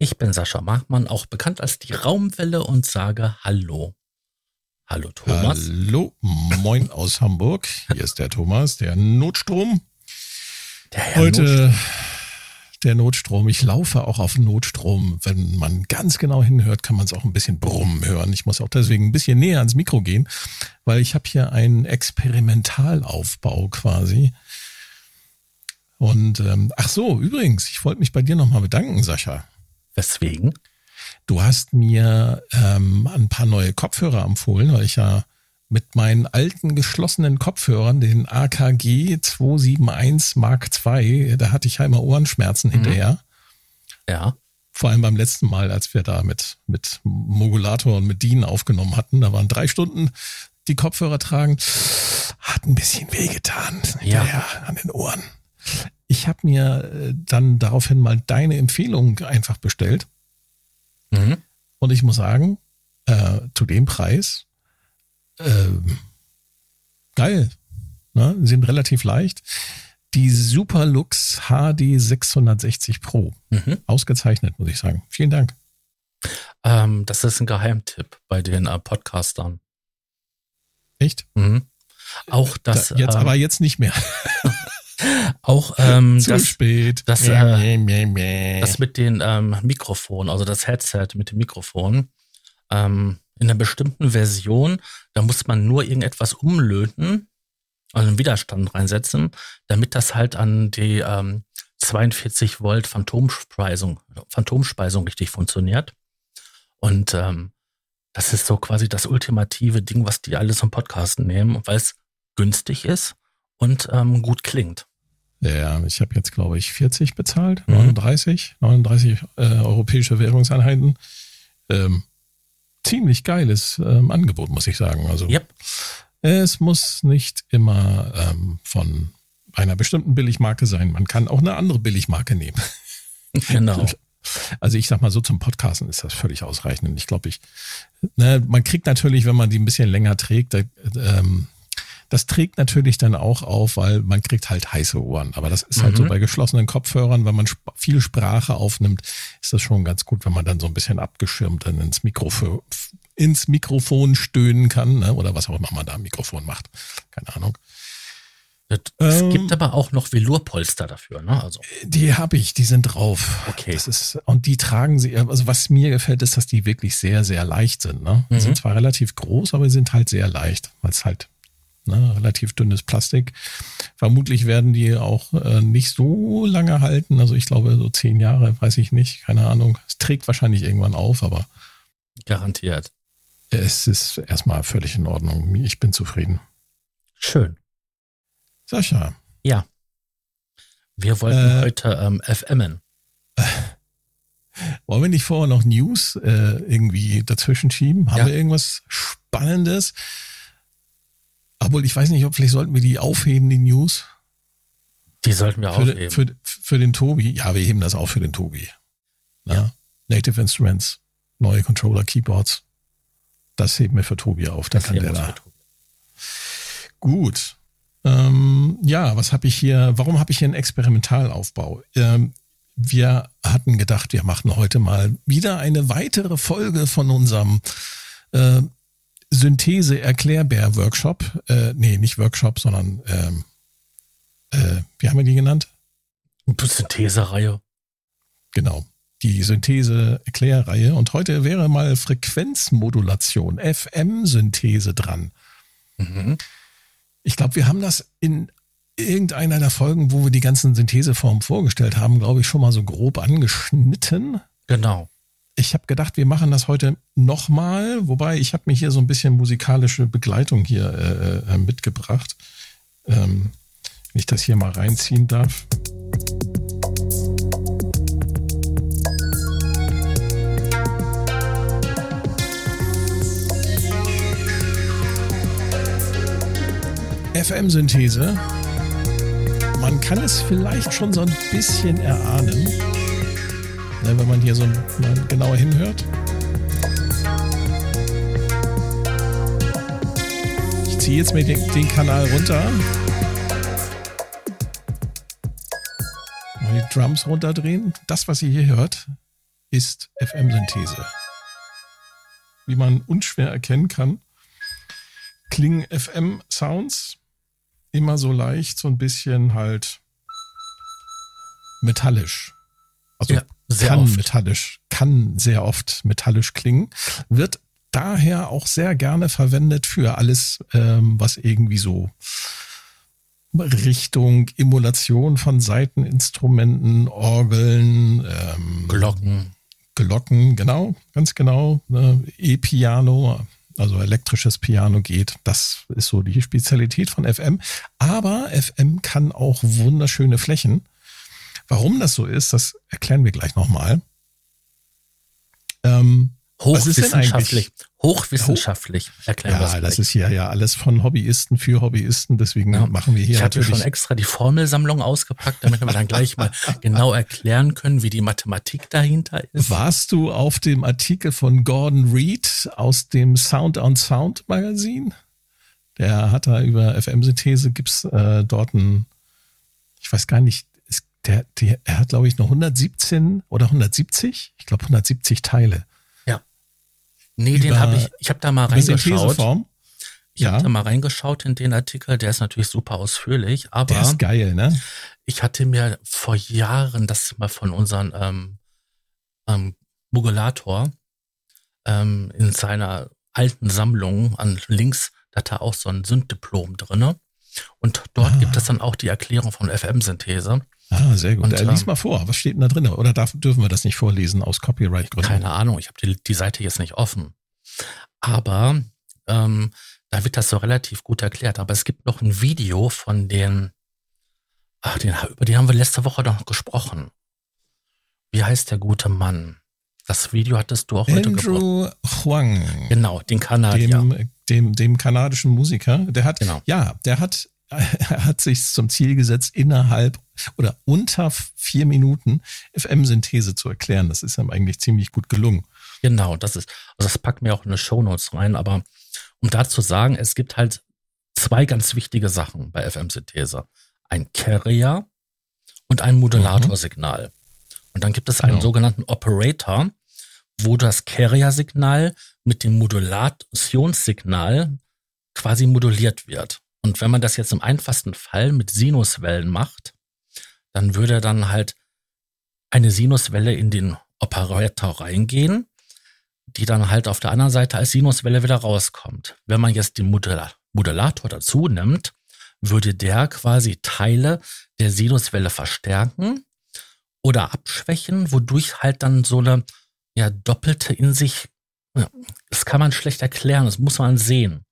Ich bin Sascha Machmann, auch bekannt als die Raumwelle und sage Hallo. Hallo Thomas. Hallo, moin aus Hamburg. Hier ist der Thomas, der Notstrom. Der Herr Heute Notstrom. der Notstrom. Ich laufe auch auf Notstrom. Wenn man ganz genau hinhört, kann man es auch ein bisschen brummen hören. Ich muss auch deswegen ein bisschen näher ans Mikro gehen, weil ich habe hier einen Experimentalaufbau quasi. Und ähm, ach so, übrigens, ich wollte mich bei dir nochmal bedanken, Sascha. Weswegen? Du hast mir ähm, ein paar neue Kopfhörer empfohlen, weil ich ja mit meinen alten geschlossenen Kopfhörern, den AKG 271 Mark II, da hatte ich ja immer Ohrenschmerzen mhm. hinterher. Ja. Vor allem beim letzten Mal, als wir da mit, mit Modulator und mit DIN aufgenommen hatten, da waren drei Stunden die Kopfhörer tragen, hat ein bisschen wehgetan ja. an den Ohren. Ich habe mir äh, dann daraufhin mal deine Empfehlung einfach bestellt. Mhm. Und ich muss sagen, äh, zu dem Preis, äh, geil. Ne? Sind relativ leicht. Die Superlux HD 660 Pro. Mhm. Ausgezeichnet, muss ich sagen. Vielen Dank. Ähm, das ist ein Geheimtipp bei den äh, Podcastern. Echt? Mhm. Auch das. Da, jetzt, ähm, aber jetzt nicht mehr. Auch ähm, Zu das, spät. Das, äh, das mit den ähm, Mikrofonen, also das Headset mit dem Mikrofon, ähm, in einer bestimmten Version, da muss man nur irgendetwas umlöten, also einen Widerstand reinsetzen, damit das halt an die ähm, 42 Volt Phantomspeisung, Phantomspeisung richtig funktioniert. Und ähm, das ist so quasi das ultimative Ding, was die alle zum Podcasten nehmen, weil es günstig ist und ähm, gut klingt. Ja, ich habe jetzt, glaube ich, 40 bezahlt, mhm. 39, 39 äh, europäische Währungseinheiten. Ähm, ziemlich geiles ähm, Angebot, muss ich sagen. Also yep. es muss nicht immer ähm, von einer bestimmten Billigmarke sein. Man kann auch eine andere Billigmarke nehmen. Genau. Also ich sag mal so zum Podcasten ist das völlig ausreichend. Ich glaube, ich, ne, man kriegt natürlich, wenn man die ein bisschen länger trägt, ähm, das trägt natürlich dann auch auf, weil man kriegt halt heiße Ohren. Aber das ist halt mhm. so bei geschlossenen Kopfhörern, wenn man viel Sprache aufnimmt, ist das schon ganz gut, wenn man dann so ein bisschen abgeschirmt dann ins Mikrofon, ins Mikrofon stöhnen kann, ne? oder was auch immer man da am Mikrofon macht. Keine Ahnung. Es ähm, gibt aber auch noch Velourpolster dafür, ne? Also. Die habe ich, die sind drauf. Okay. Das ist, und die tragen sie, also was mir gefällt, ist, dass die wirklich sehr, sehr leicht sind. Ne? Die mhm. sind zwar relativ groß, aber sie sind halt sehr leicht, weil es halt ne? relativ dünnes Plastik. Vermutlich werden die auch äh, nicht so lange halten. Also ich glaube so zehn Jahre, weiß ich nicht, keine Ahnung. Es trägt wahrscheinlich irgendwann auf, aber garantiert. Es ist erstmal völlig in Ordnung. Ich bin zufrieden. Schön. Sascha. Ja. Wir wollten äh, heute ähm, FMen. wollen wir nicht vorher noch News äh, irgendwie dazwischen schieben? Haben ja. wir irgendwas Spannendes? Obwohl, ich weiß nicht, ob vielleicht sollten wir die aufheben, die News. Die sollten wir für aufheben. Den, für, für den Tobi. Ja, wir heben das auf für den Tobi. Ja. ja. Native Instruments, neue Controller, Keyboards. Das heben wir für Tobi auf. Dann das kann der da. Gut. Ähm, ja, was habe ich hier? Warum habe ich hier einen Experimentalaufbau? Ähm, wir hatten gedacht, wir machen heute mal wieder eine weitere Folge von unserem äh, Synthese-Erklärbär-Workshop. Äh, nee, nicht Workshop, sondern ähm, äh, wie haben wir die genannt? Synthese-Reihe. Genau. Die Synthese-Erklärreihe. Und heute wäre mal Frequenzmodulation, FM-Synthese dran. Mhm. Ich glaube, wir haben das in irgendeiner der Folgen, wo wir die ganzen Syntheseformen vorgestellt haben, glaube ich, schon mal so grob angeschnitten. Genau ich habe gedacht, wir machen das heute nochmal, wobei ich habe mir hier so ein bisschen musikalische Begleitung hier äh, äh, mitgebracht. Ähm, wenn ich das hier mal reinziehen darf. FM-Synthese. Man kann es vielleicht schon so ein bisschen erahnen ne, wenn man hier so mal genauer hinhört. Ich ziehe jetzt mal den, den Kanal runter. Mal die Drums runterdrehen. Das, was ihr hier hört, ist FM-Synthese. Wie man unschwer erkennen kann, klingen FM-Sounds immer so leicht, so ein bisschen halt metallisch. Also ja, kann oft. metallisch, kann sehr oft metallisch klingen, wird daher auch sehr gerne verwendet für alles, ähm, was irgendwie so Richtung Emulation von Seiteninstrumenten, Orgeln, ähm, Glocken. Glocken, genau, ganz genau. Ne? E-Piano, also elektrisches Piano geht. Das ist so die Spezialität von FM. Aber FM kann auch wunderschöne Flächen. Warum das so ist, das erklären wir gleich nochmal. Ähm, Hochwissenschaftlich. Hochwissenschaftlich erklären Ja, das ist hier ja alles von Hobbyisten für Hobbyisten, deswegen ja. machen wir hier Ich habe schon extra die Formelsammlung ausgepackt, damit wir dann gleich mal genau erklären können, wie die Mathematik dahinter ist. Warst du auf dem Artikel von Gordon Reed aus dem Sound on Sound Magazin? Der hat da über FM-Synthese, gibt's äh, dort ein, ich weiß gar nicht, der, der, er hat glaube ich noch 117 oder 170, ich glaube 170 Teile. Nee, den habe ich, ich habe da mal reingeschaut. Ich ja. habe da mal reingeschaut in den Artikel, der ist natürlich super ausführlich, aber der ist geil, ne? Ich hatte mir vor Jahren das mal von unserem ähm, ähm, Modulator ähm, in seiner alten Sammlung an links, da hat er auch so ein Sünddiplom drinne. Und dort ah. gibt es dann auch die Erklärung von FM-Synthese. Ah, sehr gut. Und, äh, lies mal vor, was steht denn da drin? Oder darf, dürfen wir das nicht vorlesen aus Copyright-Gründen? Keine Ahnung, ich habe die, die Seite jetzt nicht offen. Aber ähm, da wird das so relativ gut erklärt. Aber es gibt noch ein Video von den, ach, den, über den haben wir letzte Woche noch gesprochen. Wie heißt der gute Mann? Das Video hattest du auch heute Andrew Huang. Genau, den Kanadier. Dem, dem, dem kanadischen Musiker. Der hat, genau. ja, der hat er hat sich zum Ziel gesetzt, innerhalb oder unter vier Minuten FM-Synthese zu erklären. Das ist ihm eigentlich ziemlich gut gelungen. Genau, das ist, also das packt mir auch in eine Shownotes rein, aber um da zu sagen, es gibt halt zwei ganz wichtige Sachen bei FM-Synthese. Ein Carrier und ein Modulatorsignal. Mhm. Und dann gibt es einen genau. sogenannten Operator, wo das Carrier-Signal mit dem Modulationssignal quasi moduliert wird. Und wenn man das jetzt im einfachsten Fall mit Sinuswellen macht, dann würde dann halt eine Sinuswelle in den Operator reingehen, die dann halt auf der anderen Seite als Sinuswelle wieder rauskommt. Wenn man jetzt den Modulator dazu nimmt, würde der quasi Teile der Sinuswelle verstärken oder abschwächen, wodurch halt dann so eine ja, doppelte in sich, das kann man schlecht erklären, das muss man sehen.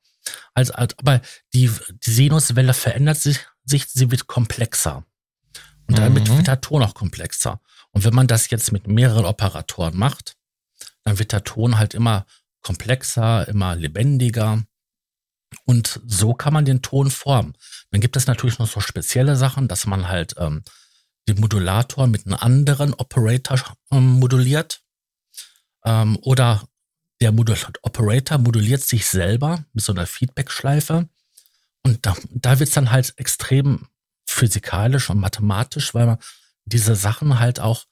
Also, aber die, die Sinuswelle verändert sich, sich, sie wird komplexer. Und damit mhm. wird der Ton auch komplexer. Und wenn man das jetzt mit mehreren Operatoren macht, dann wird der Ton halt immer komplexer, immer lebendiger. Und so kann man den Ton formen. Dann gibt es natürlich noch so spezielle Sachen, dass man halt ähm, den Modulator mit einem anderen Operator ähm, moduliert. Ähm, oder der Modul Operator moduliert sich selber mit so einer Feedback-Schleife. Und da, da wird es dann halt extrem physikalisch und mathematisch, weil man diese Sachen halt auch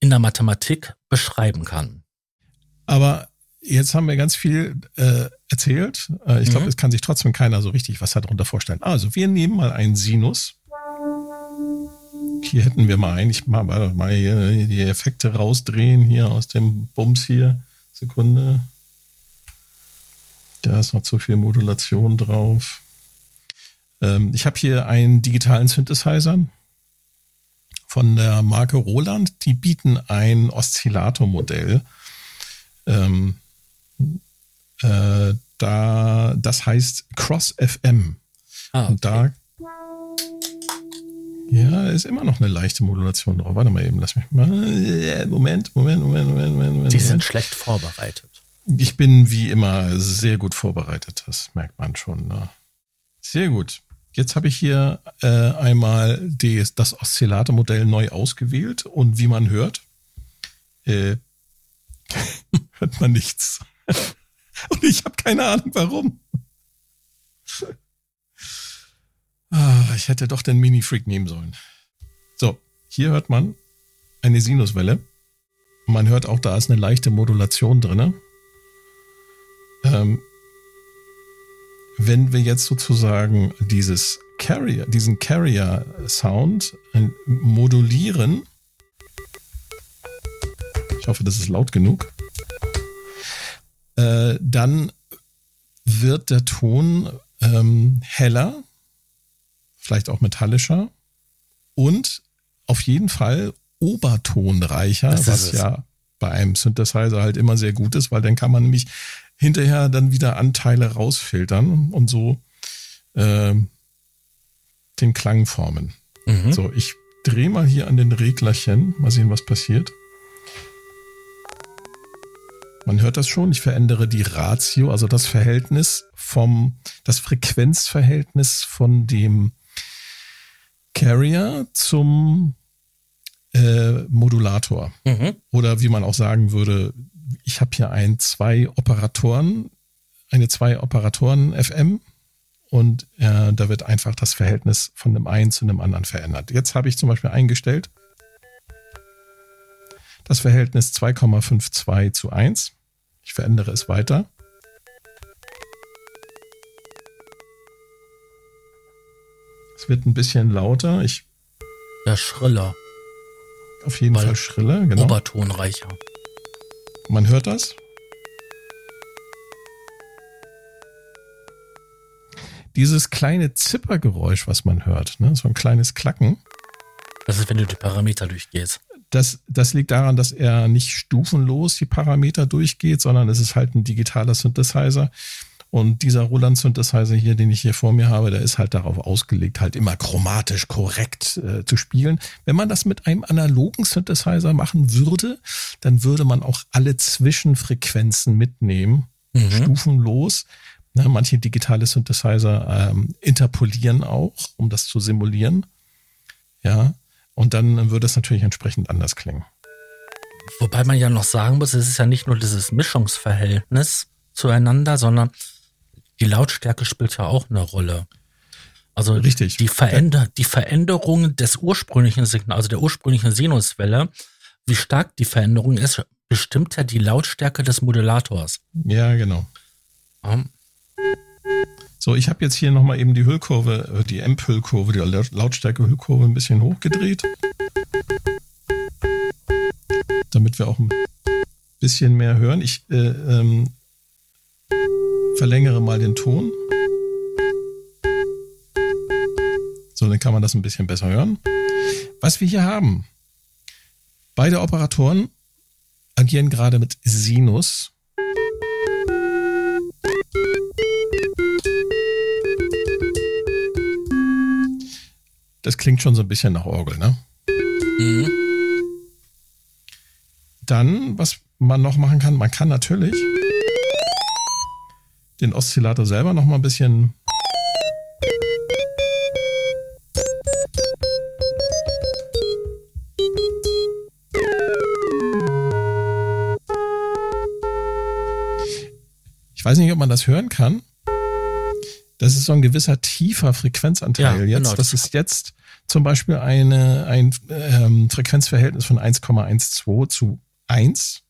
in der Mathematik beschreiben kann. Aber jetzt haben wir ganz viel äh, erzählt. Äh, ich glaube, mhm. es kann sich trotzdem keiner so richtig was darunter vorstellen. Also wir nehmen mal einen Sinus. Hier hätten wir mal eigentlich mal, mal die Effekte rausdrehen hier aus dem Bums hier. Sekunde. Da ist noch zu viel Modulation drauf. Ähm, ich habe hier einen digitalen Synthesizer von der Marke Roland. Die bieten ein Oszillatormodell. Ähm, äh, da, das heißt Cross FM. Ah, okay. Und da ja, ist immer noch eine leichte Modulation drauf. Warte mal eben, lass mich mal. Moment, Moment, Moment, Moment, Moment. Moment. Die sind schlecht vorbereitet. Ich bin wie immer sehr gut vorbereitet, das merkt man schon. Ne? Sehr gut. Jetzt habe ich hier äh, einmal die, das Oszillatormodell neu ausgewählt und wie man hört, äh, hört man nichts. und ich habe keine Ahnung warum. Ah, ich hätte doch den Mini-Freak nehmen sollen. So, hier hört man eine Sinuswelle. Man hört auch, da ist eine leichte Modulation drin. Ähm, wenn wir jetzt sozusagen dieses Carrier, diesen Carrier-Sound äh, modulieren, ich hoffe, das ist laut genug, äh, dann wird der Ton ähm, heller, vielleicht auch metallischer und auf jeden Fall obertonreicher, was ja bei einem Synthesizer halt immer sehr gut ist, weil dann kann man nämlich hinterher dann wieder Anteile rausfiltern und so äh, den Klang formen. Mhm. So, ich drehe mal hier an den Reglerchen, mal sehen, was passiert. Man hört das schon, ich verändere die Ratio, also das Verhältnis vom, das Frequenzverhältnis von dem Carrier zum äh, Modulator. Mhm. Oder wie man auch sagen würde, ich habe hier ein zwei Operatoren, eine zwei Operatoren FM und äh, da wird einfach das Verhältnis von dem einen zu dem anderen verändert. Jetzt habe ich zum Beispiel eingestellt das Verhältnis 2,52 zu 1. Ich verändere es weiter. Es wird ein bisschen lauter. Ich ja, schriller. Auf jeden Weil Fall schriller, genau. Obertonreicher. Man hört das. Dieses kleine Zippergeräusch, was man hört, ne? so ein kleines Klacken. Das ist, wenn du die Parameter durchgehst. Das, das liegt daran, dass er nicht stufenlos die Parameter durchgeht, sondern es ist halt ein digitaler Synthesizer. Und dieser Roland Synthesizer hier, den ich hier vor mir habe, der ist halt darauf ausgelegt, halt immer chromatisch korrekt äh, zu spielen. Wenn man das mit einem analogen Synthesizer machen würde, dann würde man auch alle Zwischenfrequenzen mitnehmen, mhm. stufenlos. Na, manche digitale Synthesizer ähm, interpolieren auch, um das zu simulieren. Ja, und dann würde es natürlich entsprechend anders klingen. Wobei man ja noch sagen muss, es ist ja nicht nur dieses Mischungsverhältnis zueinander, sondern die Lautstärke spielt ja auch eine Rolle. Also Richtig. Die, Veränder die Veränderung des ursprünglichen Signals, also der ursprünglichen Sinuswelle, wie stark die Veränderung ist, bestimmt ja die Lautstärke des Modulators. Ja, genau. Um. So, ich habe jetzt hier nochmal eben die Hüllkurve, äh, die Amp-Hüllkurve, die Lautstärke-Hüllkurve ein bisschen hochgedreht. Damit wir auch ein bisschen mehr hören. Ich äh, ähm, verlängere mal den Ton. So, dann kann man das ein bisschen besser hören. Was wir hier haben, beide Operatoren agieren gerade mit Sinus. Das klingt schon so ein bisschen nach Orgel, ne? Mhm. Dann, was man noch machen kann, man kann natürlich den Oszillator selber noch mal ein bisschen Ich weiß nicht, ob man das hören kann. Das ist so ein gewisser tiefer Frequenzanteil ja, jetzt. Genau. Das ist jetzt zum Beispiel eine, ein ähm, Frequenzverhältnis von 1,12 zu 1.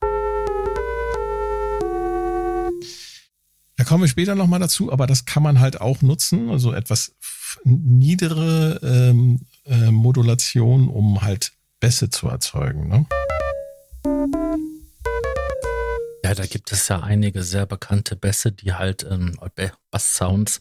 Da kommen wir später nochmal dazu, aber das kann man halt auch nutzen, also etwas niedere ähm, äh, Modulation, um halt Bässe zu erzeugen. Ne? Ja, da gibt es ja einige sehr bekannte Bässe, die halt ähm, Bass-Sounds,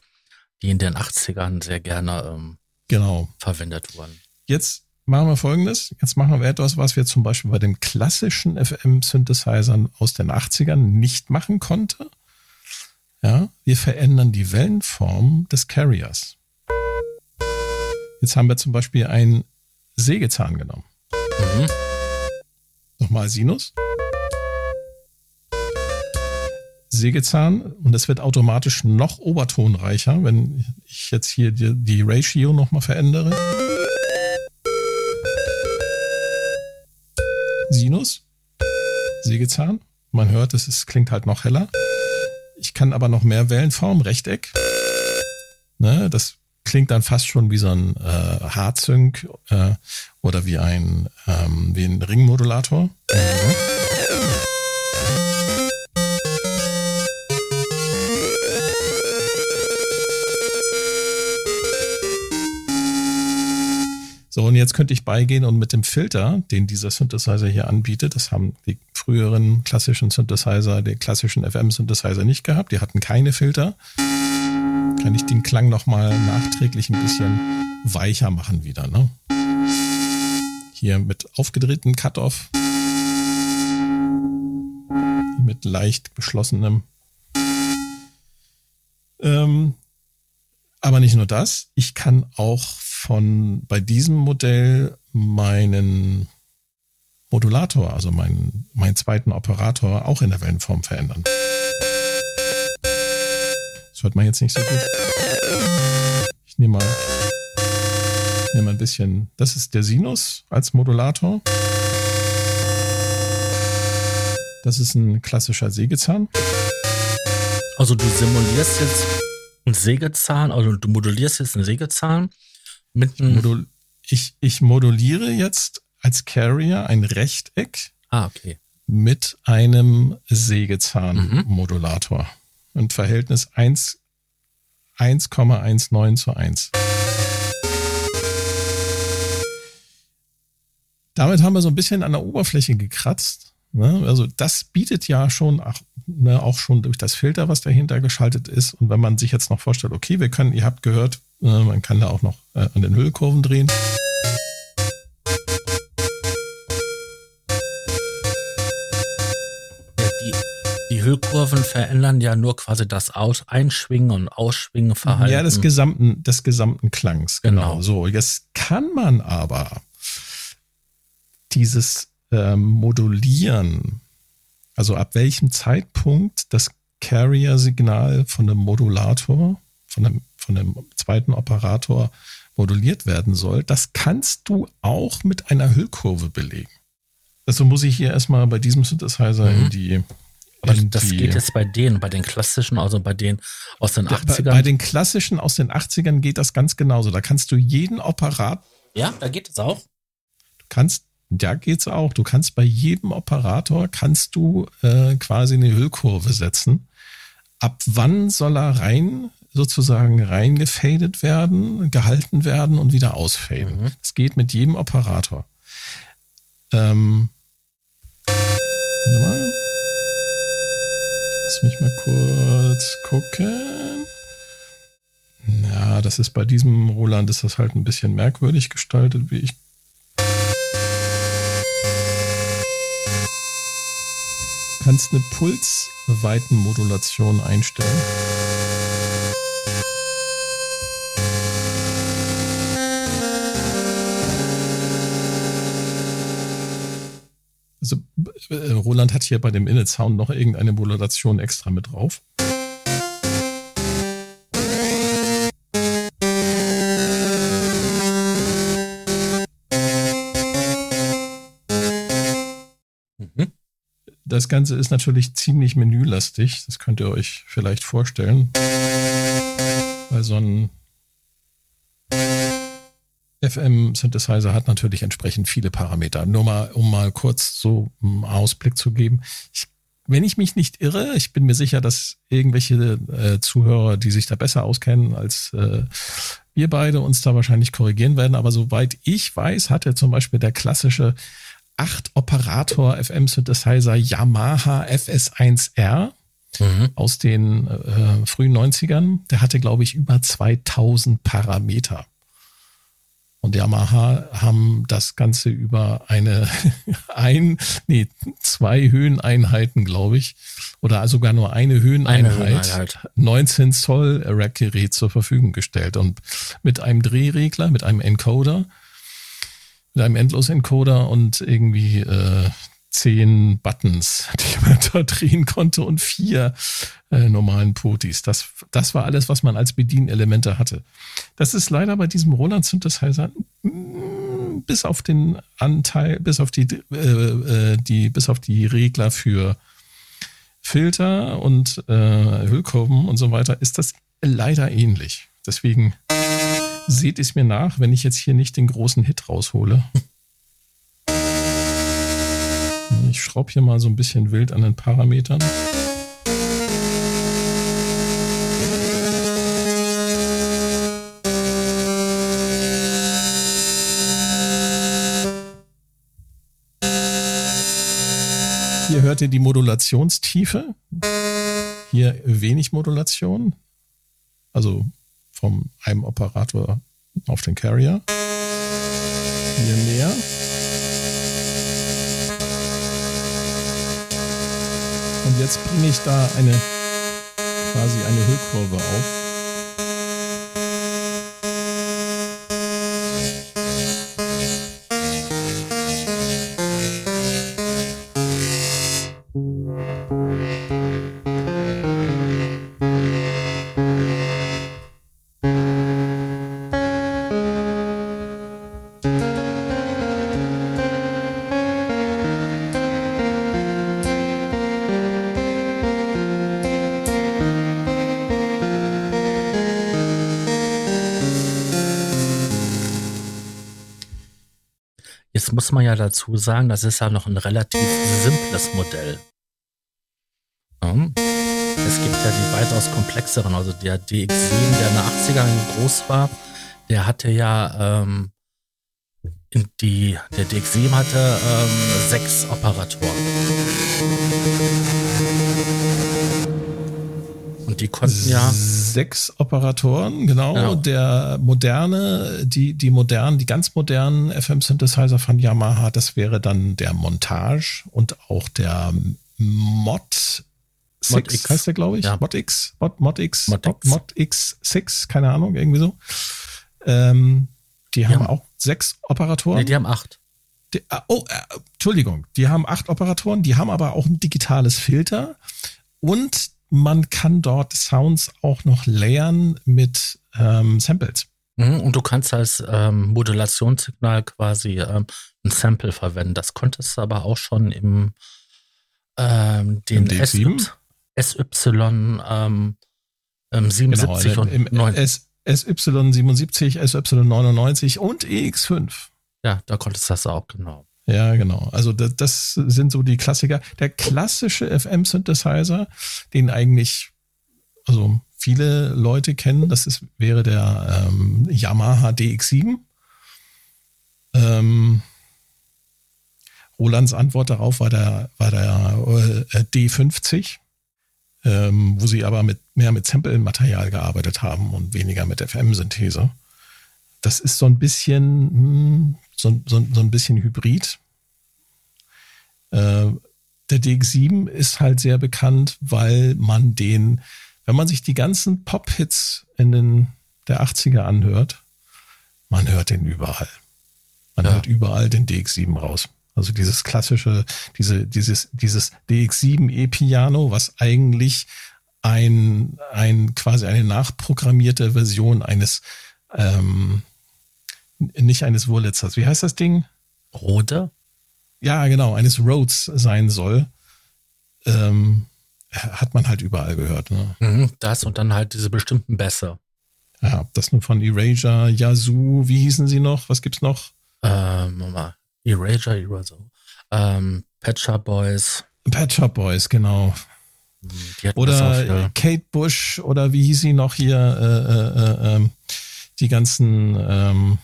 die in den 80ern sehr gerne ähm, genau. verwendet wurden. Jetzt machen wir folgendes. Jetzt machen wir etwas, was wir zum Beispiel bei den klassischen FM-Synthesizern aus den 80ern nicht machen konnten. Ja, wir verändern die Wellenform des Carriers. Jetzt haben wir zum Beispiel einen Sägezahn genommen. Mhm. Nochmal Sinus. Sägezahn und es wird automatisch noch obertonreicher, wenn ich jetzt hier die, die Ratio nochmal verändere. Sinus, Sägezahn. Man hört, es ist, klingt halt noch heller. Ich kann aber noch mehr Wellenform, Rechteck. Ne, das klingt dann fast schon wie so ein äh, Hartsync äh, oder wie ein, ähm, wie ein Ringmodulator. So, und jetzt könnte ich beigehen und mit dem Filter, den dieser Synthesizer hier anbietet, das haben die früheren klassischen Synthesizer, die klassischen FM-Synthesizer nicht gehabt, die hatten keine Filter, kann ich den Klang nochmal nachträglich ein bisschen weicher machen wieder. Ne? Hier mit aufgedrehten Cut-Off, mit leicht geschlossenem. Ähm, aber nicht nur das, ich kann auch von bei diesem Modell meinen Modulator, also meinen, meinen zweiten Operator, auch in der Wellenform verändern. Das hört man jetzt nicht so gut. Ich nehme mal, ich nehme mal ein bisschen, das ist der Sinus als Modulator. Das ist ein klassischer Sägezahn. Also du simulierst jetzt einen Sägezahn, also du modulierst jetzt einen Sägezahn mit Modul ich, ich moduliere jetzt als Carrier ein Rechteck ah, okay. mit einem Sägezahn-Modulator. Mhm. Und Verhältnis 1,19 zu 1. Damit haben wir so ein bisschen an der Oberfläche gekratzt. Ne? Also das bietet ja schon ach, ne, auch schon durch das Filter, was dahinter geschaltet ist. Und wenn man sich jetzt noch vorstellt, okay, wir können, ihr habt gehört, äh, man kann da auch noch äh, an den Hüllkurven drehen. Hüllkurven verändern ja nur quasi das Aus Einschwingen und Ausschwingen Verhalten. Ja, des gesamten, des gesamten Klangs. Genau. genau. So, jetzt kann man aber dieses ähm, Modulieren, also ab welchem Zeitpunkt das Carrier-Signal von dem Modulator, von dem von dem zweiten Operator moduliert werden soll, das kannst du auch mit einer Hüllkurve belegen. Also muss ich hier erstmal bei diesem Synthesizer mhm. in die. Aber das die, geht jetzt bei denen, bei den klassischen, also bei den aus den 80ern. Bei, bei den klassischen aus den 80ern geht das ganz genauso. Da kannst du jeden Operator. Ja, da geht es auch. Du kannst, ja, geht's auch. Du kannst bei jedem Operator kannst du äh, quasi eine Hüllkurve setzen. Ab wann soll er rein sozusagen reingefadet werden, gehalten werden und wieder ausfaden. Mhm. Das geht mit jedem Operator. Ähm, warte mal. Lass mich mal kurz gucken. Ja, das ist bei diesem Roland ist das halt ein bisschen merkwürdig gestaltet, wie ich. Du kannst eine Pulsweitenmodulation einstellen. Roland hat hier bei dem Init Sound noch irgendeine Modulation extra mit drauf. Mhm. Das Ganze ist natürlich ziemlich menülastig. Das könnt ihr euch vielleicht vorstellen. Weil so ein FM-Synthesizer hat natürlich entsprechend viele Parameter. Nur mal, um mal kurz so einen Ausblick zu geben. Ich, wenn ich mich nicht irre, ich bin mir sicher, dass irgendwelche äh, Zuhörer, die sich da besser auskennen als äh, wir beide, uns da wahrscheinlich korrigieren werden. Aber soweit ich weiß, hat er zum Beispiel der klassische 8-Operator FM-Synthesizer Yamaha FS1R mhm. aus den äh, frühen 90ern. Der hatte, glaube ich, über 2000 Parameter und Yamaha haben das Ganze über eine ein, nee, zwei Höheneinheiten, glaube ich, oder sogar nur eine Höheneinheit, eine Höheneinheit. 19 Zoll Rack-Gerät zur Verfügung gestellt. Und mit einem Drehregler, mit einem Encoder, mit einem Endlos-Encoder und irgendwie äh, zehn Buttons, die man da drehen konnte und vier äh, normalen Potis. Das, das war alles, was man als Bedienelemente hatte. Das ist leider bei diesem Roland Synthesizer mm, bis auf den Anteil, bis auf die, äh, äh, die, bis auf die Regler für Filter und äh, Hüllkurven und so weiter, ist das leider ähnlich. Deswegen seht es mir nach, wenn ich jetzt hier nicht den großen Hit raushole. Ich schraube hier mal so ein bisschen wild an den Parametern. Hier hört ihr die Modulationstiefe. Hier wenig Modulation. Also vom einem Operator auf den Carrier. Hier mehr. Und jetzt bringe ich da eine quasi eine Hüllkurve auf. Muss man ja dazu sagen, das ist ja noch ein relativ simples Modell. Ja. Es gibt ja die weitaus komplexeren, also der DX7, der in den 80ern groß war, der hatte ja ähm, die, der DX7 hatte ähm, sechs Operatoren. Und die konnten ja. Sechs Operatoren, genau. genau. Der moderne, die, die modernen, die ganz modernen FM-Synthesizer von Yamaha, das wäre dann der Montage und auch der Mod Mod X heißt der, glaube ich. Ja. Mod X, Mod, Mod X, Mod, Mod, Mod X6, keine Ahnung, irgendwie so. Ähm, die, die haben, auch sechs Operatoren. Nee, die haben acht. Die, ah, oh, äh, Entschuldigung, die haben acht Operatoren, die haben aber auch ein digitales Filter und man kann dort Sounds auch noch layern mit ähm, Samples. Mhm, und du kannst als ähm, Modulationssignal quasi ähm, ein Sample verwenden. Das konntest du aber auch schon im ähm, den Im SY, SY ähm, 77 genau, und im 9. S, SY77, SY99 und EX5. Ja, da konntest du das auch, genau. Ja, genau. Also das, das sind so die Klassiker. Der klassische FM-Synthesizer, den eigentlich, also viele Leute kennen, das ist, wäre der ähm, Yamaha DX7. Ähm, Rolands Antwort darauf war der, war der äh, D50, ähm, wo sie aber mit, mehr mit Sample-Material gearbeitet haben und weniger mit FM-Synthese. Das ist so ein bisschen, hm, so, so, so ein bisschen hybrid. Äh, der DX7 ist halt sehr bekannt, weil man den, wenn man sich die ganzen Pop-Hits in den der 80er anhört, man hört den überall. Man ja. hört überall den DX7 raus. Also dieses klassische, diese, dieses, dieses DX7 E-Piano, was eigentlich ein, ein quasi eine nachprogrammierte Version eines ähm, nicht eines Wurlitzers. Wie heißt das Ding? Rode? Ja, genau, eines Rhodes sein soll. Ähm, hat man halt überall gehört. Ne? Mhm, das und dann halt diese bestimmten Bässe. Ja, das nur von Erasure, Yazoo, wie hießen sie noch? Was gibt's noch? Ähm, mal. Erasure, Erasure. Ähm, Pet Shop Boys. Pet Shop Boys, genau. Mhm, oder Kate Bush oder wie hieß sie noch hier? Äh, äh, äh, ähm, die ganzen ähm,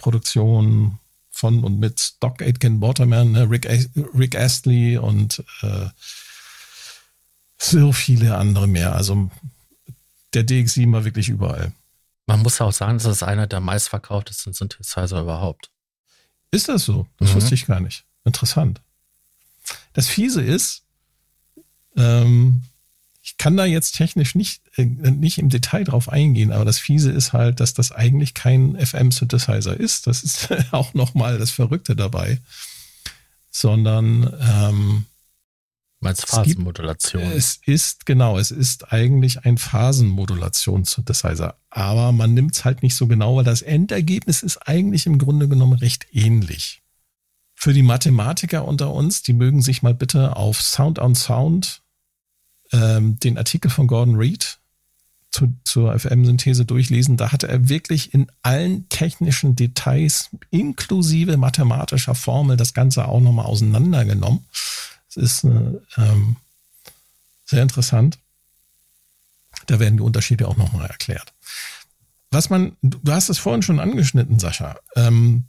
Produktion von und mit Doc Aitken Waterman, ne, Rick, Rick Astley und äh, so viele andere mehr. Also der DX7 war wirklich überall. Man muss auch sagen, das ist einer der meistverkauftesten Synthesizer überhaupt. Ist das so? Das mhm. wusste ich gar nicht. Interessant. Das Fiese ist, ähm, kann da jetzt technisch nicht, äh, nicht im Detail drauf eingehen, aber das Fiese ist halt, dass das eigentlich kein FM-Synthesizer ist. Das ist auch nochmal das Verrückte dabei. sondern ähm, Meinst Phasenmodulation? Es, ist, genau, es ist eigentlich ein Phasenmodulations-Synthesizer. Aber man nimmt es halt nicht so genau, weil das Endergebnis ist eigentlich im Grunde genommen recht ähnlich. Für die Mathematiker unter uns, die mögen sich mal bitte auf Sound on Sound ähm, den Artikel von Gordon Reed zu, zur FM-Synthese durchlesen. Da hatte er wirklich in allen technischen Details inklusive mathematischer Formel das Ganze auch nochmal auseinandergenommen. Es ist äh, ähm, sehr interessant. Da werden die Unterschiede auch nochmal erklärt. Was man, du hast es vorhin schon angeschnitten, Sascha. Ähm,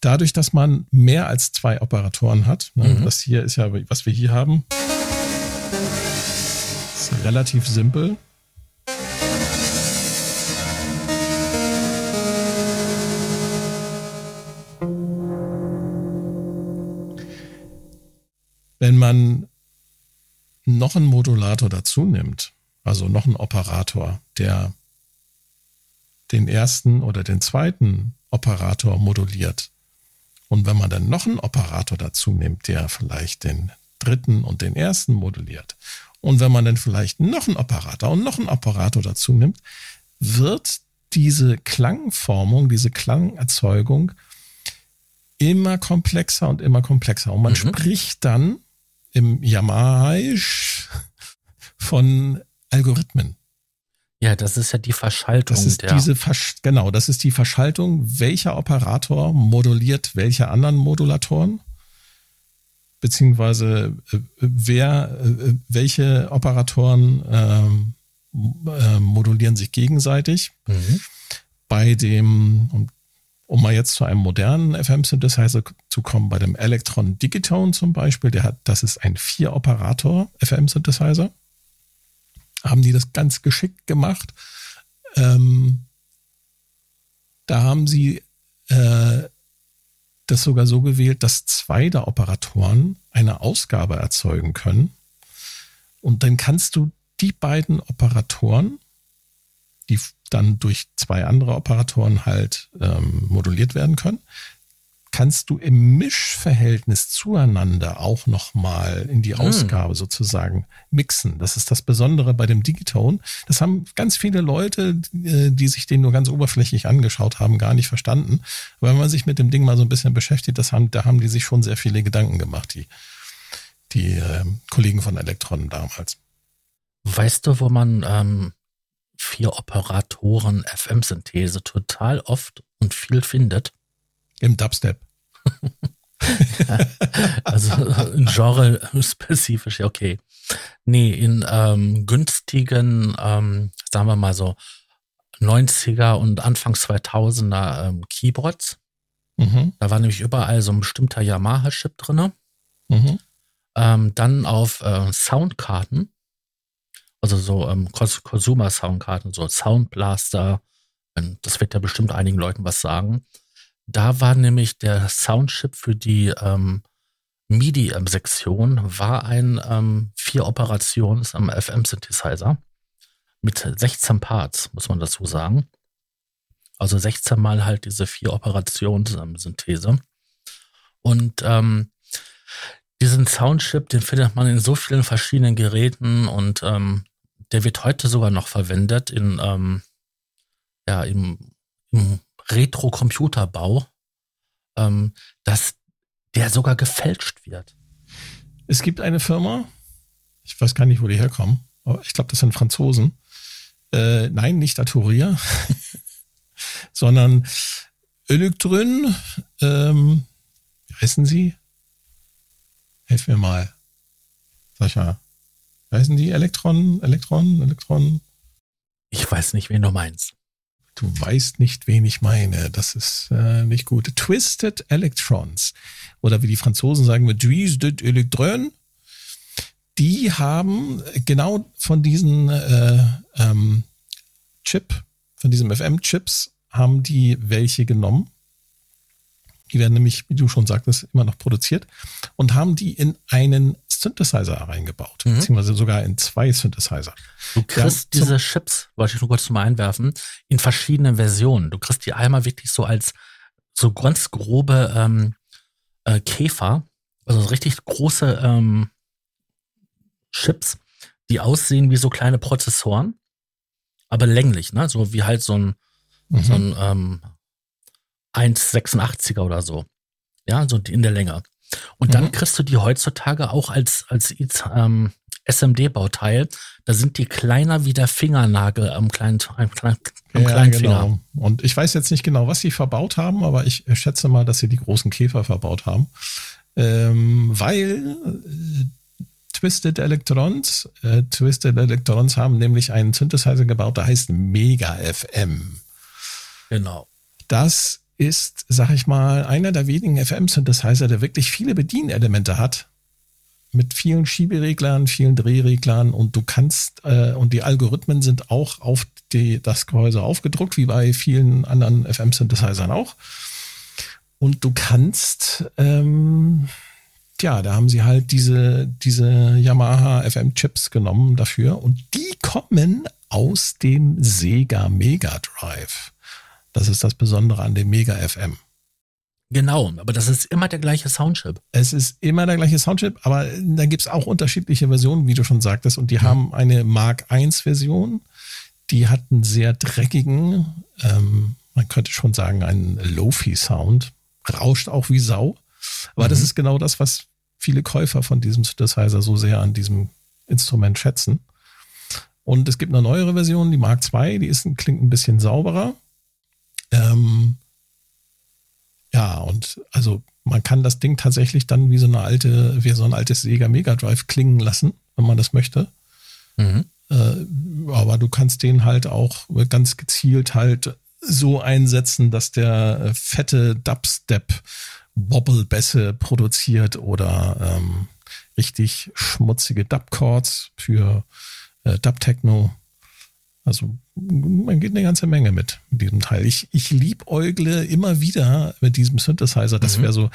dadurch, dass man mehr als zwei Operatoren hat, ne, mhm. das hier ist ja, was wir hier haben, relativ simpel. Wenn man noch einen Modulator dazu nimmt, also noch einen Operator, der den ersten oder den zweiten Operator moduliert, und wenn man dann noch einen Operator dazu nimmt, der vielleicht den dritten und den ersten moduliert, und wenn man dann vielleicht noch einen Operator und noch einen Operator dazu nimmt, wird diese Klangformung, diese Klangerzeugung immer komplexer und immer komplexer. Und man mhm. spricht dann im Yamaisch von Algorithmen. Ja, das ist ja die Verschaltung. Das ist diese Versch genau, das ist die Verschaltung, welcher Operator moduliert welche anderen Modulatoren, beziehungsweise äh, wer, äh, welche Operatoren ähm, äh, modulieren sich gegenseitig. Mhm. Bei dem, und um mal jetzt zu einem modernen FM-Synthesizer zu kommen, bei dem Electron Digitone zum Beispiel, der hat, das ist ein Vier-Operator FM-Synthesizer. Haben die das ganz geschickt gemacht. Ähm, da haben sie äh, das sogar so gewählt, dass zwei der Operatoren eine Ausgabe erzeugen können. Und dann kannst du die beiden Operatoren, die dann durch zwei andere Operatoren halt ähm, moduliert werden können, kannst du im Mischverhältnis zueinander auch nochmal in die hm. Ausgabe sozusagen mixen. Das ist das Besondere bei dem Digitone. Das haben ganz viele Leute, äh, die sich den nur ganz oberflächlich angeschaut haben, gar nicht verstanden. Aber wenn man sich mit dem Ding mal so ein bisschen beschäftigt, das haben, da haben die sich schon sehr viele Gedanken gemacht, die, die äh, Kollegen von Elektron damals. Weißt du, wo man ähm, vier Operatoren FM-Synthese total oft und viel findet. Im Dubstep. also ein Genre spezifisch, okay. Nee, in ähm, günstigen, ähm, sagen wir mal so, 90er und Anfang 2000er ähm, Keyboards. Mhm. Da war nämlich überall so ein bestimmter Yamaha-Chip drin. Mhm. Ähm, dann auf äh, Soundkarten also so ähm, Consumer-Soundkarten, so Soundblaster, das wird ja bestimmt einigen Leuten was sagen. Da war nämlich der Soundchip für die ähm, MIDI-Sektion war ein ähm, vier Operations am FM-Synthesizer mit 16 Parts, muss man dazu sagen. Also 16 mal halt diese vier Operations-Synthese. Und ähm, diesen Soundchip, den findet man in so vielen verschiedenen Geräten und ähm, der wird heute sogar noch verwendet in, ähm, ja, im, im Retro-Computerbau, ähm, dass der sogar gefälscht wird. Es gibt eine Firma, ich weiß gar nicht, wo die herkommen, aber ich glaube, das sind Franzosen. Äh, nein, nicht Aturia, sondern Ölektrön, ähm, wie heißen sie? Helf mir mal. Sascha heißen die Elektron, Elektron, Elektron? Ich weiß nicht, wen du meinst. Du weißt nicht, wen ich meine. Das ist äh, nicht gut. Twisted Electrons. Oder wie die Franzosen sagen, Twisted Electron. Die haben genau von diesen äh, ähm, Chip, von diesem FM-Chips, haben die welche genommen die werden nämlich, wie du schon sagtest, immer noch produziert und haben die in einen Synthesizer reingebaut, mhm. beziehungsweise sogar in zwei Synthesizer. Du kriegst ja, diese Chips, wollte ich nur kurz mal einwerfen, in verschiedenen Versionen. Du kriegst die einmal wirklich so als so ganz grobe ähm, äh, Käfer, also richtig große ähm, Chips, die aussehen wie so kleine Prozessoren, aber länglich, ne? So wie halt so ein, mhm. so ein ähm, 1,86er oder so. Ja, so in der Länge. Und dann mhm. kriegst du die heutzutage auch als, als ähm, SMD-Bauteil. Da sind die kleiner wie der Fingernagel am kleinen, am kleinen, am ja, kleinen genau. Finger. Und ich weiß jetzt nicht genau, was sie verbaut haben, aber ich schätze mal, dass sie die großen Käfer verbaut haben. Ähm, weil äh, Twisted Electrons, äh, Twisted Electrons haben nämlich einen Synthesizer gebaut, der heißt Mega FM. Genau. Das ist, sag ich mal, einer der wenigen FM-Synthesizer, der wirklich viele Bedienelemente hat. Mit vielen Schiebereglern, vielen Drehreglern und du kannst, äh, und die Algorithmen sind auch auf die, das Gehäuse aufgedruckt, wie bei vielen anderen FM-Synthesizern auch. Und du kannst, ähm, ja, da haben sie halt diese, diese Yamaha FM-Chips genommen dafür und die kommen aus dem Sega Mega Drive. Das ist das Besondere an dem Mega FM. Genau, aber das ist immer der gleiche Soundchip. Es ist immer der gleiche Soundchip, aber da gibt es auch unterschiedliche Versionen, wie du schon sagtest. Und die mhm. haben eine Mark I-Version, die hat einen sehr dreckigen, ähm, man könnte schon sagen, einen Lofi-Sound. Rauscht auch wie Sau. Aber mhm. das ist genau das, was viele Käufer von diesem Synthesizer so sehr an diesem Instrument schätzen. Und es gibt eine neuere Version, die Mark II, die ist, klingt ein bisschen sauberer. Ähm, ja, und also man kann das Ding tatsächlich dann wie so eine alte, wie so ein altes Sega Mega Drive klingen lassen, wenn man das möchte. Mhm. Äh, aber du kannst den halt auch ganz gezielt halt so einsetzen, dass der äh, fette Dubstep Wobble-Bässe produziert oder ähm, richtig schmutzige Dub-Chords für äh, Dub-Techno. Also man geht eine ganze Menge mit, mit diesem Teil. Ich, ich liebäugle immer wieder mit diesem Synthesizer. Das mhm. wäre so,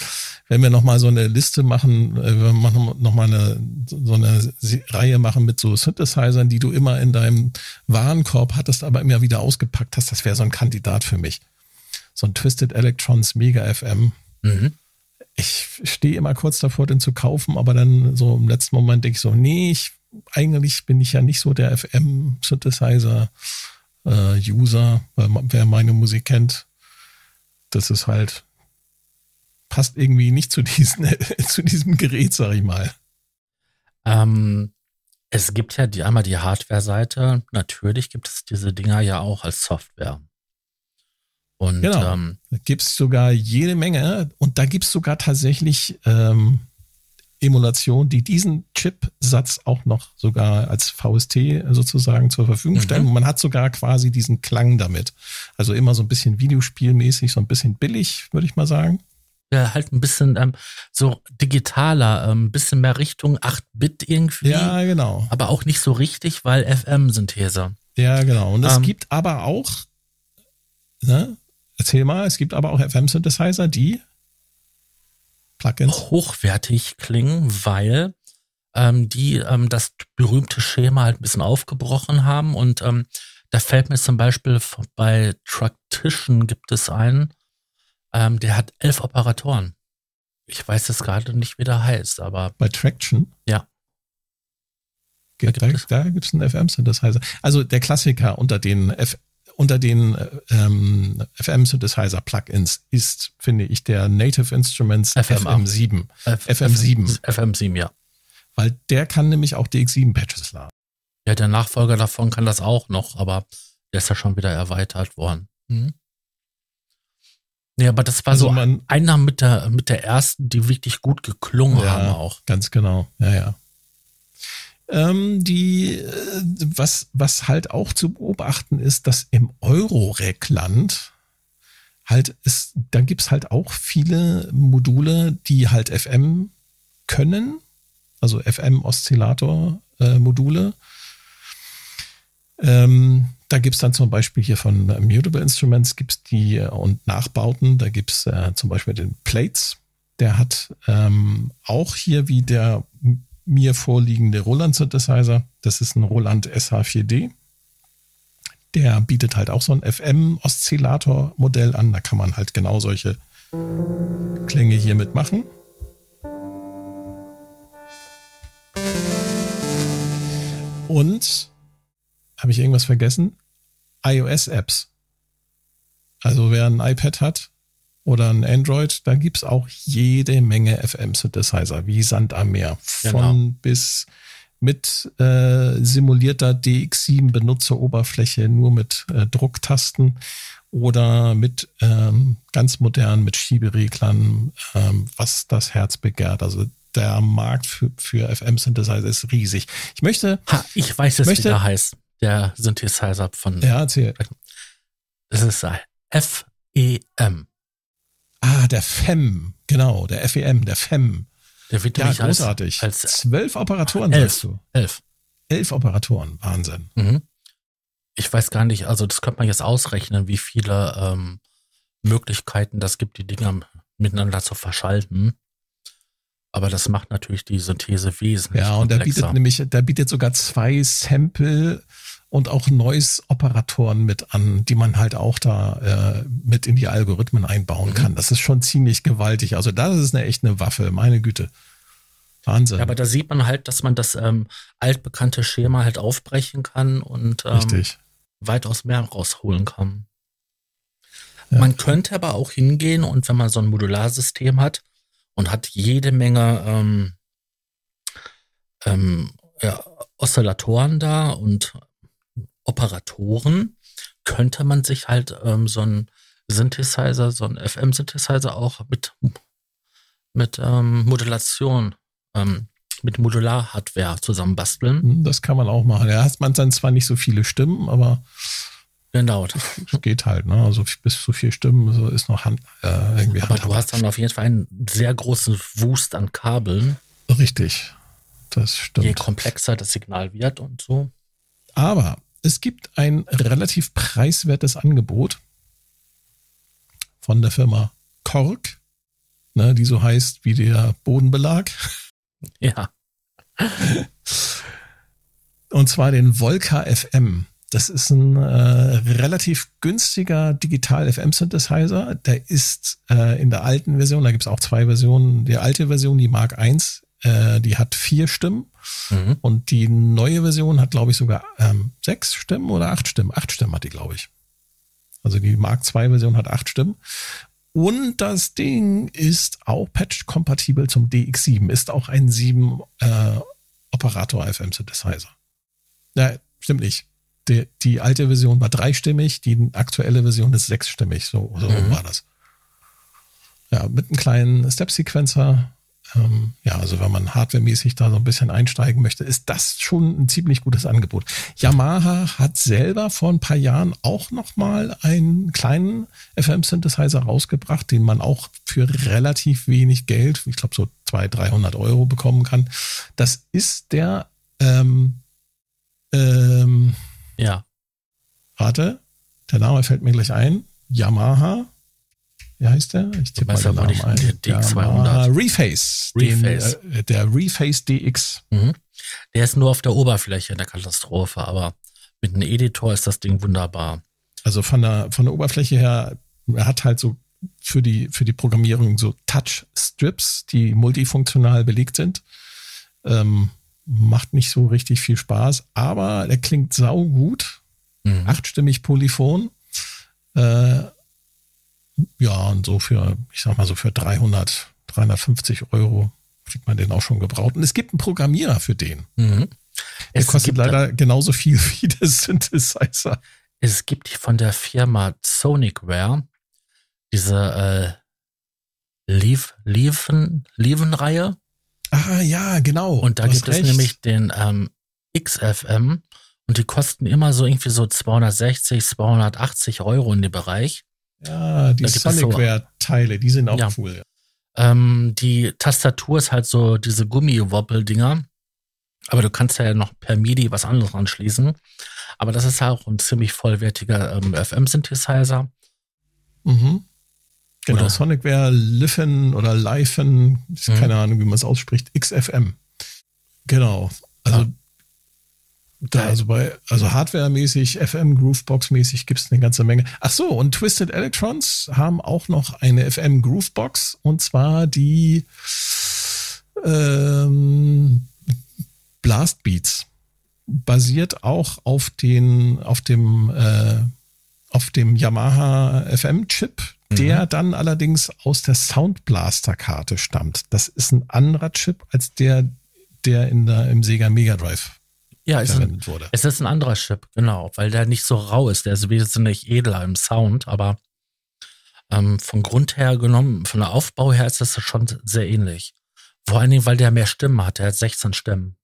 wenn wir nochmal so eine Liste machen, äh, wir nochmal eine, so eine Reihe machen mit so Synthesizern, die du immer in deinem Warenkorb hattest, aber immer wieder ausgepackt hast, das wäre so ein Kandidat für mich. So ein Twisted Electrons Mega FM. Mhm. Ich stehe immer kurz davor, den zu kaufen, aber dann so im letzten Moment denke ich so, nee, ich eigentlich bin ich ja nicht so der FM-Synthesizer-User, äh, wer meine Musik kennt. Das ist halt, passt irgendwie nicht zu, diesen, zu diesem Gerät, sag ich mal. Ähm, es gibt ja die, einmal die Hardware-Seite. Natürlich gibt es diese Dinger ja auch als Software. Und genau. ähm, da gibt es sogar jede Menge. Und da gibt es sogar tatsächlich ähm, Emulation, die diesen Chipsatz auch noch sogar als VST sozusagen zur Verfügung mhm. stellen. Und man hat sogar quasi diesen Klang damit. Also immer so ein bisschen Videospielmäßig, so ein bisschen billig, würde ich mal sagen. Ja, halt ein bisschen ähm, so digitaler, ein ähm, bisschen mehr Richtung 8-Bit irgendwie. Ja, genau. Aber auch nicht so richtig, weil FM-Synthese. Ja, genau. Und es ähm, gibt aber auch, ne, erzähl mal, es gibt aber auch FM-Synthesizer, die Plugins hochwertig klingen, weil ähm, die ähm, das berühmte Schema halt ein bisschen aufgebrochen haben. Und ähm, da fällt mir zum Beispiel bei Tractition gibt es einen, ähm, der hat elf Operatoren. Ich weiß jetzt gerade nicht, wie der heißt, aber. Bei Traction? Ja. Da gibt, es, da einen FM-Synthesizer. Also der Klassiker unter den F unter den ähm, FM-Synthesizer-Plugins ist, finde ich, der Native Instruments FM7. FM7. FM7, ja. Weil der kann nämlich auch DX7-Patches laden. Ja, der Nachfolger davon kann das auch noch, aber der ist ja schon wieder erweitert worden. Mhm. Ja, aber das war also so man, einer mit der, mit der ersten, die wirklich gut geklungen ja, haben auch. Ganz genau, ja, ja. Ähm, die, äh, was, was halt auch zu beobachten ist, dass im Euro-Rec-Land halt ist, da gibt's halt auch viele Module, die halt FM können, also FM-Oszillator-Module. Ähm, da gibt's dann zum Beispiel hier von Mutable Instruments gibt's die äh, und Nachbauten. Da gibt's äh, zum Beispiel den Plates. Der hat ähm, auch hier wie der mir vorliegende Roland Synthesizer. Das ist ein Roland SH4D. Der bietet halt auch so ein FM-Oszillator-Modell an. Da kann man halt genau solche Klänge hier mitmachen. Und habe ich irgendwas vergessen? iOS-Apps. Also wer ein iPad hat, oder ein Android, da gibt's auch jede Menge FM-Synthesizer, wie Sand am Meer. Von genau. bis mit äh, simulierter DX7 Benutzeroberfläche, nur mit äh, Drucktasten oder mit ähm, ganz modern mit Schiebereglern, ähm, was das Herz begehrt. Also der Markt für, für FM-Synthesizer ist riesig. Ich möchte. Ha, ich weiß es, möchte, wie der heißt. Der Synthesizer von. Ja, erzähl. Das ist FEM. Ah, der FEM, genau, der FEM, der FEM. Der wird ja, großartig. Als, als Zwölf Operatoren, elf, sagst du. Elf. Elf Operatoren, Wahnsinn. Mhm. Ich weiß gar nicht, also das könnte man jetzt ausrechnen, wie viele ähm, Möglichkeiten das gibt, die Dinger miteinander zu verschalten. Aber das macht natürlich die Synthese wesentlich. Ja, und komplexer. der bietet nämlich, der bietet sogar zwei Sample und auch Noise-Operatoren mit an, die man halt auch da äh, mit in die Algorithmen einbauen mhm. kann. Das ist schon ziemlich gewaltig. Also das ist eine echt eine Waffe, meine Güte. Wahnsinn. Ja, aber da sieht man halt, dass man das ähm, altbekannte Schema halt aufbrechen kann und ähm, weitaus mehr rausholen kann. Ja. Man könnte aber auch hingehen und wenn man so ein Modularsystem hat, und hat jede Menge ähm, ähm, ja, Oszillatoren da und Operatoren, könnte man sich halt ähm, so ein Synthesizer, so ein FM-Synthesizer auch mit, mit ähm, Modulation, ähm, mit Modular-Hardware zusammenbasteln. Hm, das kann man auch machen. Ja, hat man dann zwar nicht so viele Stimmen, aber Genau. Es geht halt, ne? Also bis zu vier Stimmen so ist noch Hand, äh, irgendwie Aber du hast dann auf jeden Fall einen sehr großen Wust an Kabeln. Richtig. Das stimmt. Je komplexer das Signal wird und so. Aber es gibt ein relativ preiswertes Angebot von der Firma Korg, ne, die so heißt wie der Bodenbelag. Ja. Und zwar den Volca FM. Das ist ein äh, relativ günstiger Digital-FM-Synthesizer. Der ist äh, in der alten Version, da gibt es auch zwei Versionen. Die alte Version, die Mark I, äh, die hat vier Stimmen. Mhm. Und die neue Version hat, glaube ich, sogar ähm, sechs Stimmen oder acht Stimmen. Acht Stimmen hat die, glaube ich. Also die Mark II-Version hat acht Stimmen. Und das Ding ist auch patch-kompatibel zum DX7, ist auch ein 7 äh, Operator FM Synthesizer. Ja, stimmt nicht die, die alte Version war dreistimmig, die aktuelle Version ist sechsstimmig. So, so mhm. war das. Ja, mit einem kleinen Step-Sequencer. Ähm, ja, also wenn man hardwaremäßig da so ein bisschen einsteigen möchte, ist das schon ein ziemlich gutes Angebot. Yamaha hat selber vor ein paar Jahren auch nochmal einen kleinen FM-Synthesizer rausgebracht, den man auch für relativ wenig Geld, ich glaube so 200, 300 Euro bekommen kann. Das ist der ähm, ähm, ja. Warte, der Name fällt mir gleich ein. Yamaha. Wie heißt der? Ich tippe mal den Namen ein. DX200. Reface. Reface. Den, äh, der Reface DX. Mhm. Der ist nur auf der Oberfläche in der Katastrophe, aber mit einem Editor ist das Ding wunderbar. Also von der, von der Oberfläche her, er hat halt so für die, für die Programmierung so Touch-Strips, die multifunktional belegt sind. Ähm, macht nicht so richtig viel Spaß, aber der klingt saugut. Mhm. Achtstimmig polyphon. Äh, ja, und so für, ich sag mal so für 300, 350 Euro kriegt man den auch schon gebraucht. Und es gibt einen Programmierer für den. Mhm. Der kostet leider genauso viel wie der Synthesizer. Es gibt von der Firma Sonicware diese äh, Leven-Reihe. Ah ja, genau. Und da gibt recht. es nämlich den ähm, XFM und die kosten immer so irgendwie so 260, 280 Euro in dem Bereich. Ja, die Sonicware-Teile, die sind auch ja. cool. Ähm, die Tastatur ist halt so diese Gummi-Wobbel-Dinger. Aber du kannst ja noch per MIDI was anderes anschließen. Aber das ist auch ein ziemlich vollwertiger ähm, FM-Synthesizer. Mhm. Genau, oder? Sonic wäre Liffen oder Lifen, mhm. keine Ahnung, wie man es ausspricht, XFM. Genau. Also, ja. Da, also bei, also Hardware-mäßig, FM, Groovebox-mäßig gibt es eine ganze Menge. Ach so, und Twisted Electrons haben auch noch eine FM Groovebox und zwar die ähm, Blast Beats. basiert auch auf den, auf dem, äh, auf dem Yamaha FM-Chip, der mhm. dann allerdings aus der Sound Blaster-Karte stammt. Das ist ein anderer Chip als der, der in der, im Sega Mega Drive ja, verwendet ein, wurde. Es ist ein anderer Chip, genau, weil der nicht so rau ist. Der ist wesentlich edler im Sound, aber ähm, von Grund her genommen, von der Aufbau her ist das schon sehr ähnlich. Vor allen Dingen, weil der mehr Stimmen hat. Der hat 16 Stimmen.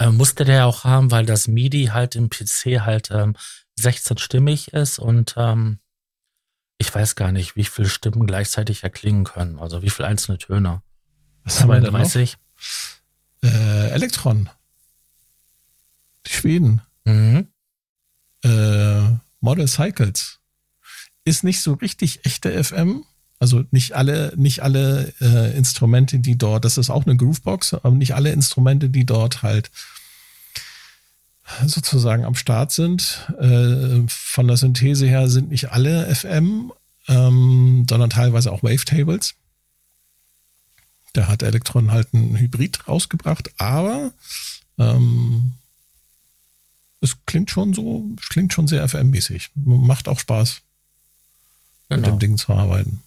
Ähm, musste der auch haben, weil das MIDI halt im PC halt ähm, 16-stimmig ist und ähm, ich weiß gar nicht, wie viele Stimmen gleichzeitig erklingen können. Also wie viele einzelne Töne. Was haben wir denn 30? Äh, Elektron. Schweden. Mhm. Äh, Model Cycles. Ist nicht so richtig echte FM. Also nicht alle, nicht alle äh, Instrumente, die dort, das ist auch eine Groovebox, aber nicht alle Instrumente, die dort halt sozusagen am Start sind. Äh, von der Synthese her sind nicht alle FM, ähm, sondern teilweise auch Wavetables. Da hat Elektron halt ein Hybrid rausgebracht, aber ähm, es klingt schon so, es klingt schon sehr FM-mäßig. Macht auch Spaß, genau. mit dem Ding zu arbeiten.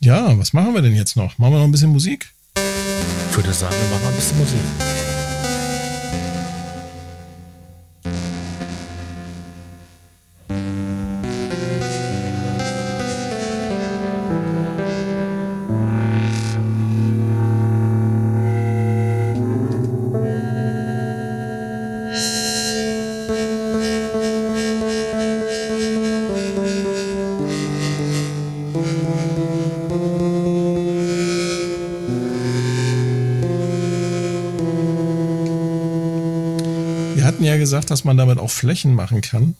Ja, was machen wir denn jetzt noch? Machen wir noch ein bisschen Musik? Ich würde sagen, wir machen ein bisschen Musik. Gesagt, dass man damit auch Flächen machen kann.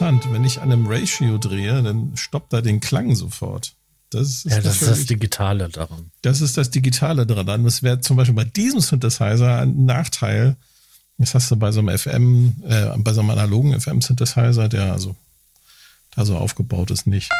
Interessant. Wenn ich an einem Ratio drehe, dann stoppt er den Klang sofort. Das ist ja, das ist das Digitale daran. Das ist das Digitale daran. Das wäre zum Beispiel bei diesem Synthesizer ein Nachteil. Das hast du bei so einem FM, äh, bei so einem analogen FM-Synthesizer, der also da so aufgebaut ist, nicht.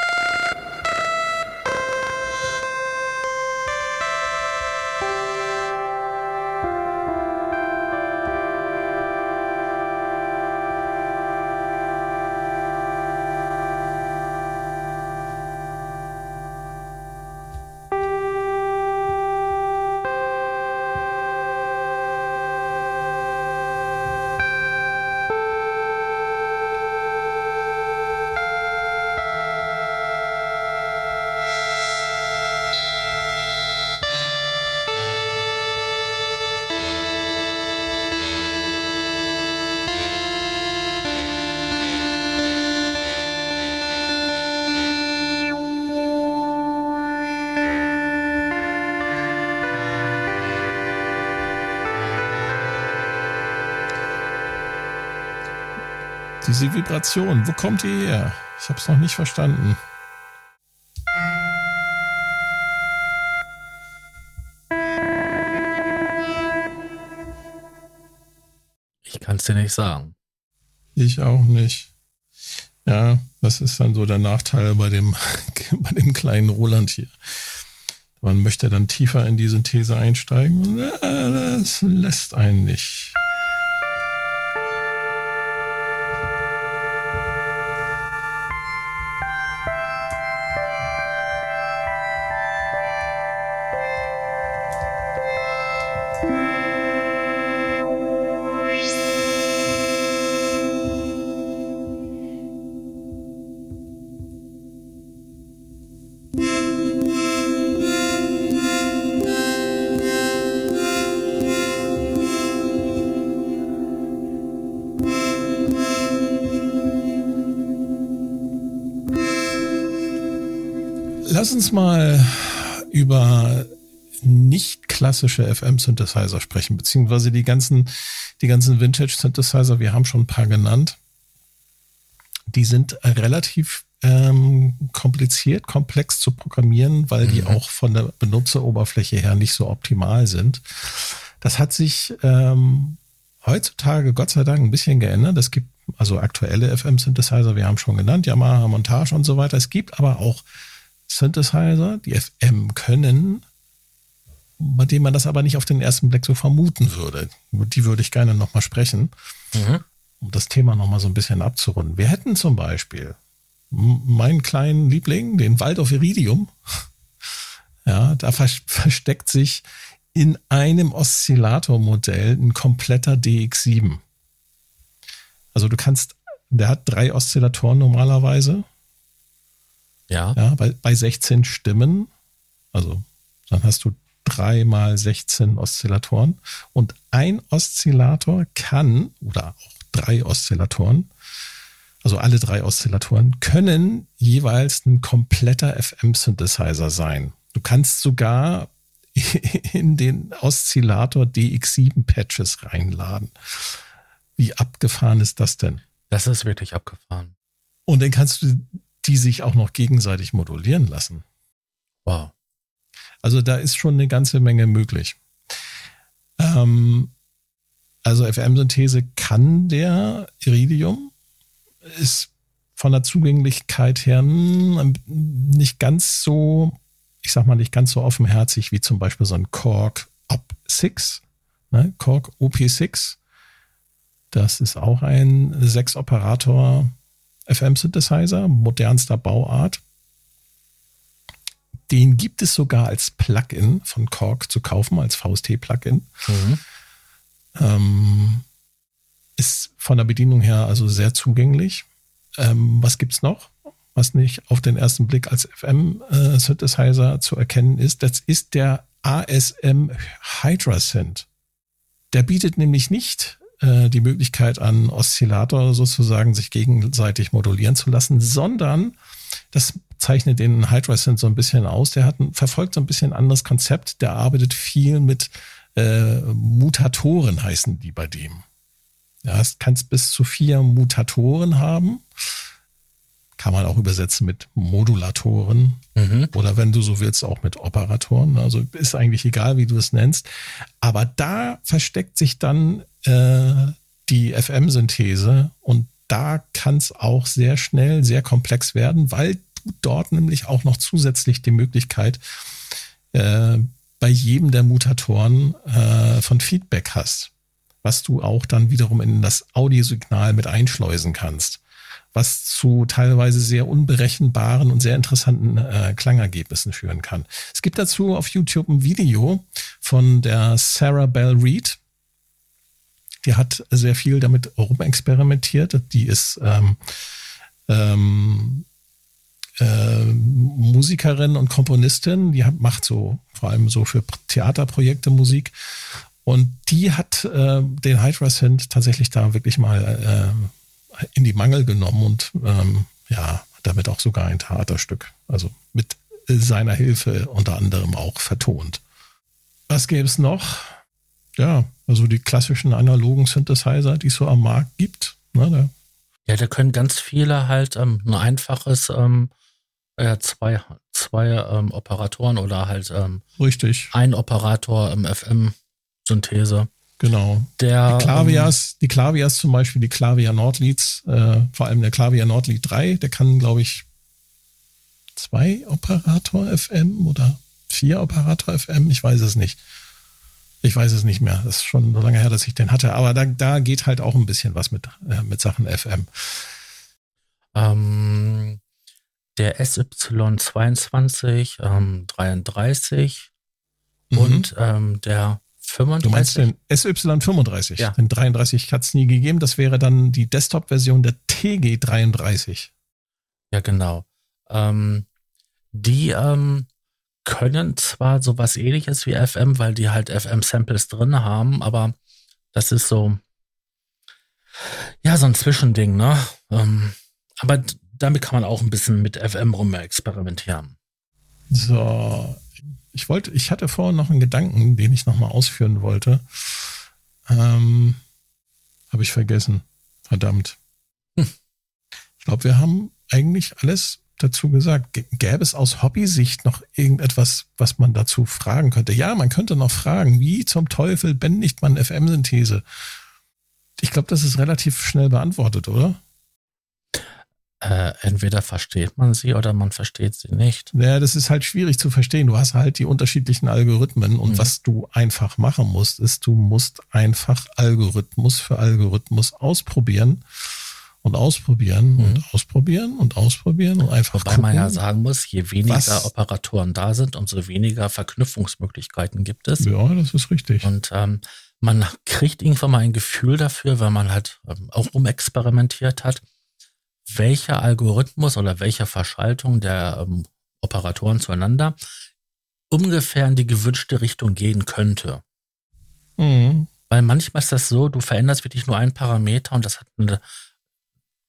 Diese Vibration, wo kommt die her? Ich habe es noch nicht verstanden. Ich kann es dir nicht sagen. Ich auch nicht. Ja, das ist dann so der Nachteil bei dem, bei dem kleinen Roland hier. Man möchte dann tiefer in die Synthese einsteigen. Das lässt einen nicht. Klassische FM-Synthesizer sprechen, beziehungsweise die ganzen, die ganzen Vintage-Synthesizer, wir haben schon ein paar genannt. Die sind relativ ähm, kompliziert, komplex zu programmieren, weil mhm. die auch von der Benutzeroberfläche her nicht so optimal sind. Das hat sich ähm, heutzutage Gott sei Dank ein bisschen geändert. Es gibt also aktuelle FM-Synthesizer, wir haben schon genannt, Yamaha Montage und so weiter. Es gibt aber auch Synthesizer, die FM können, bei denen man das aber nicht auf den ersten Blick so vermuten würde. Über die würde ich gerne nochmal sprechen, mhm. um das Thema nochmal so ein bisschen abzurunden. Wir hätten zum Beispiel meinen kleinen Liebling, den Waldorf Iridium. Ja, da versteckt sich in einem Oszillatormodell ein kompletter DX7. Also du kannst, der hat drei Oszillatoren normalerweise ja. ja bei, bei 16 Stimmen, also dann hast du drei mal 16 Oszillatoren und ein Oszillator kann, oder auch drei Oszillatoren, also alle drei Oszillatoren, können jeweils ein kompletter FM-Synthesizer sein. Du kannst sogar in den Oszillator DX7-Patches reinladen. Wie abgefahren ist das denn? Das ist wirklich abgefahren. Und dann kannst du die sich auch noch gegenseitig modulieren lassen. Wow. Also da ist schon eine ganze Menge möglich. Ähm, also FM-Synthese kann der Iridium, ist von der Zugänglichkeit her nicht ganz so, ich sag mal, nicht ganz so offenherzig wie zum Beispiel so ein Korg OP6, ne? Korg OP6. Das ist auch ein Sechs-Operator FM-Synthesizer, modernster Bauart. Den gibt es sogar als Plugin von Korg zu kaufen, als VST-Plugin. Mhm. Ähm, ist von der Bedienung her also sehr zugänglich. Ähm, was es noch, was nicht auf den ersten Blick als FM-Synthesizer äh, zu erkennen ist? Das ist der ASM Hydra Synth. Der bietet nämlich nicht äh, die Möglichkeit an, Oszillator sozusagen sich gegenseitig modulieren zu lassen, sondern das zeichnet den Hydra-Synth so ein bisschen aus. Der hat, verfolgt so ein bisschen ein anderes Konzept. Der arbeitet viel mit äh, Mutatoren, heißen die bei dem. Ja, du kannst bis zu vier Mutatoren haben. Kann man auch übersetzen mit Modulatoren mhm. oder wenn du so willst, auch mit Operatoren. Also ist eigentlich egal, wie du es nennst. Aber da versteckt sich dann äh, die FM-Synthese und da kann es auch sehr schnell sehr komplex werden, weil dort nämlich auch noch zusätzlich die Möglichkeit äh, bei jedem der Mutatoren äh, von Feedback hast, was du auch dann wiederum in das Audiosignal mit einschleusen kannst, was zu teilweise sehr unberechenbaren und sehr interessanten äh, Klangergebnissen führen kann. Es gibt dazu auf YouTube ein Video von der Sarah Bell Reed, die hat sehr viel damit rumexperimentiert. Die ist ähm, ähm, äh, Musikerin und Komponistin. Die hat, macht so vor allem so für Theaterprojekte Musik. Und die hat äh, den Hydra Synth tatsächlich da wirklich mal äh, in die Mangel genommen und ähm, ja, damit auch sogar ein Theaterstück, also mit seiner Hilfe unter anderem auch vertont. Was gäbe es noch? Ja, also die klassischen analogen Synthesizer, die es so am Markt gibt. Ne, ja, da können ganz viele halt ähm, ein einfaches ähm, äh, zwei, zwei ähm, Operatoren oder halt ähm, Richtig. ein Operator im FM-Synthese. Genau. Der, die Klavias, die Klavias zum Beispiel, die Klavia Nordleads, äh, vor allem der Klavia Nordlead 3, der kann, glaube ich, zwei Operator FM oder vier Operator FM, ich weiß es nicht. Ich weiß es nicht mehr. Das ist schon so lange her, dass ich den hatte. Aber da, da geht halt auch ein bisschen was mit, äh, mit Sachen FM. Ähm, der SY22 ähm, 33 mhm. und ähm, der 35. Du meinst den SY35? Ja. Den 33 hat es nie gegeben. Das wäre dann die Desktop-Version der TG33. Ja, genau. Ähm, die ähm, können zwar sowas ähnliches wie FM, weil die halt FM-Samples drin haben, aber das ist so, ja, so ein Zwischending, ne? Ähm, aber damit kann man auch ein bisschen mit FM rum experimentieren. So, ich wollte, ich hatte vorhin noch einen Gedanken, den ich nochmal ausführen wollte. Ähm, Habe ich vergessen. Verdammt. Hm. Ich glaube, wir haben eigentlich alles dazu gesagt. Gäbe es aus Hobbysicht noch irgendetwas, was man dazu fragen könnte? Ja, man könnte noch fragen, wie zum Teufel bändigt man FM-Synthese? Ich glaube, das ist relativ schnell beantwortet, oder? Äh, entweder versteht man sie oder man versteht sie nicht. Ja, das ist halt schwierig zu verstehen. Du hast halt die unterschiedlichen Algorithmen und mhm. was du einfach machen musst, ist, du musst einfach Algorithmus für Algorithmus ausprobieren und ausprobieren mhm. und ausprobieren und ausprobieren und einfach Wobei gucken, man ja sagen muss, je weniger was, Operatoren da sind, umso weniger Verknüpfungsmöglichkeiten gibt es. Ja, das ist richtig. Und ähm, man kriegt irgendwann mal ein Gefühl dafür, wenn man halt ähm, auch rumexperimentiert hat, welcher Algorithmus oder welche Verschaltung der ähm, Operatoren zueinander ungefähr in die gewünschte Richtung gehen könnte. Mhm. Weil manchmal ist das so, du veränderst wirklich nur einen Parameter und das hat eine